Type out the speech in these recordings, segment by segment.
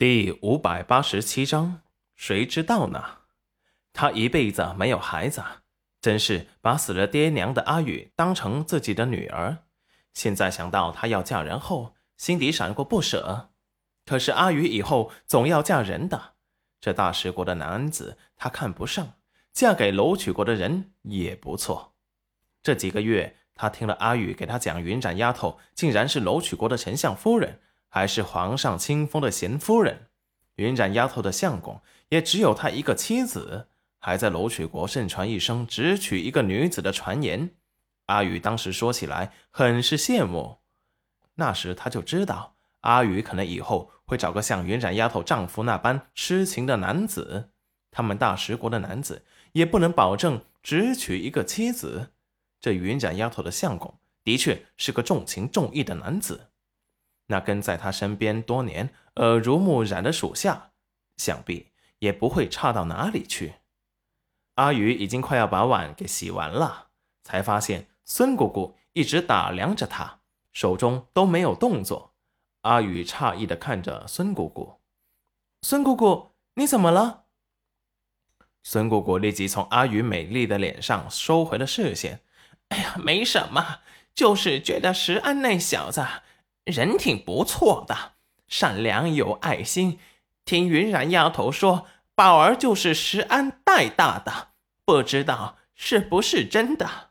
第五百八十七章，谁知道呢？他一辈子没有孩子，真是把死了爹娘的阿宇当成自己的女儿。现在想到她要嫁人后，心底闪过不舍。可是阿宇以后总要嫁人的，这大食国的男子他看不上，嫁给楼曲国的人也不错。这几个月，他听了阿宇给他讲，云展丫头竟然是楼曲国的丞相夫人。还是皇上亲封的贤夫人，云染丫头的相公也只有他一个妻子，还在楼曲国盛传一生只娶一个女子的传言。阿宇当时说起来很是羡慕，那时他就知道阿宇可能以后会找个像云染丫头丈夫那般痴情的男子。他们大食国的男子也不能保证只娶一个妻子。这云染丫头的相公的确是个重情重义的男子。那跟在他身边多年、耳濡目染的属下，想必也不会差到哪里去。阿宇已经快要把碗给洗完了，才发现孙姑姑一直打量着他，手中都没有动作。阿宇诧异的看着孙姑姑：“孙姑姑，你怎么了？”孙姑姑立即从阿宇美丽的脸上收回了视线：“哎呀，没什么，就是觉得石安那小子……”人挺不错的，善良有爱心。听云染丫头说，宝儿就是石安带大的，不知道是不是真的。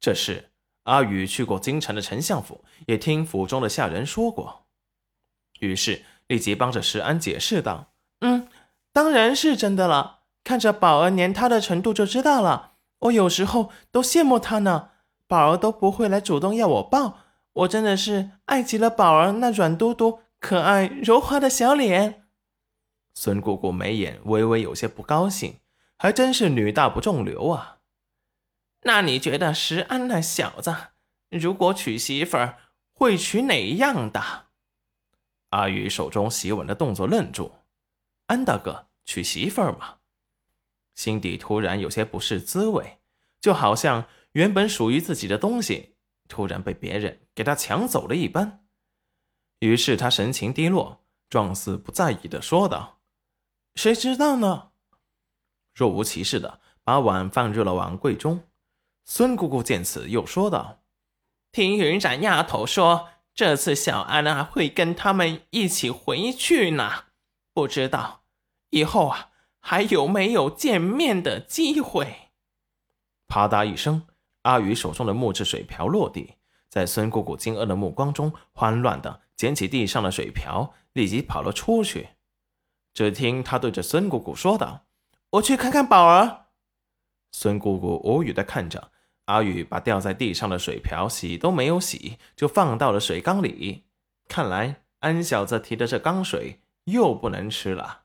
这事阿宇去过京城的丞相府，也听府中的下人说过，于是立即帮着石安解释道：“嗯，当然是真的了。看着宝儿黏他的程度就知道了。我有时候都羡慕他呢，宝儿都不会来主动要我抱。”我真的是爱极了宝儿那软嘟嘟、可爱柔滑的小脸。孙姑姑眉眼微微有些不高兴，还真是女大不中留啊。那你觉得石安那小子如果娶媳妇儿，会娶哪样的？阿宇手中洗碗的动作愣住。安大哥娶媳妇儿吗？心底突然有些不是滋味，就好像原本属于自己的东西。突然被别人给他抢走了一般，于是他神情低落，状似不在意的说道：“谁知道呢？”若无其事的把碗放入了碗柜中。孙姑姑见此，又说道：“听云染丫头说，这次小安啊会跟他们一起回去呢，不知道以后啊还有没有见面的机会。”啪嗒一声。阿宇手中的木质水瓢落地，在孙姑姑惊愕的目光中，慌乱的捡起地上的水瓢，立即跑了出去。只听他对着孙姑姑说道：“我去看看宝儿。”孙姑姑无语的看着阿宇，把掉在地上的水瓢洗都没有洗，就放到了水缸里。看来安小子提的这缸水又不能吃了。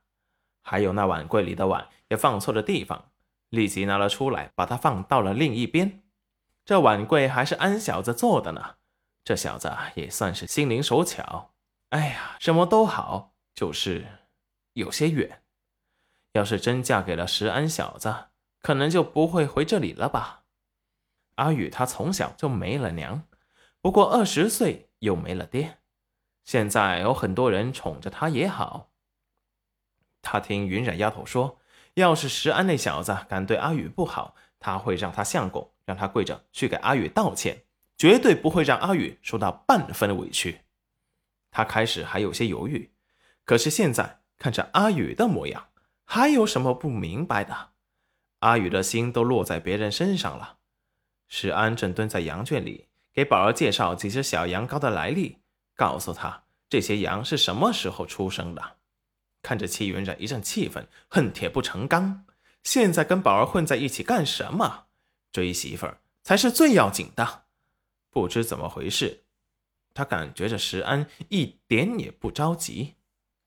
还有那碗柜里的碗也放错了地方，立即拿了出来，把它放到了另一边。这碗柜还是安小子做的呢，这小子也算是心灵手巧。哎呀，什么都好，就是有些远。要是真嫁给了石安小子，可能就不会回这里了吧？阿宇他从小就没了娘，不过二十岁又没了爹，现在有很多人宠着他也好。他听云染丫头说，要是石安那小子敢对阿宇不好，他会让他相公。让他跪着去给阿宇道歉，绝对不会让阿宇受到半分的委屈。他开始还有些犹豫，可是现在看着阿宇的模样，还有什么不明白的？阿宇的心都落在别人身上了。石安正蹲在羊圈里，给宝儿介绍几只小羊羔的来历，告诉他这些羊是什么时候出生的。看着戚云染一阵气愤，恨铁不成钢。现在跟宝儿混在一起干什么？追媳妇儿才是最要紧的，不知怎么回事，他感觉着石安一点也不着急。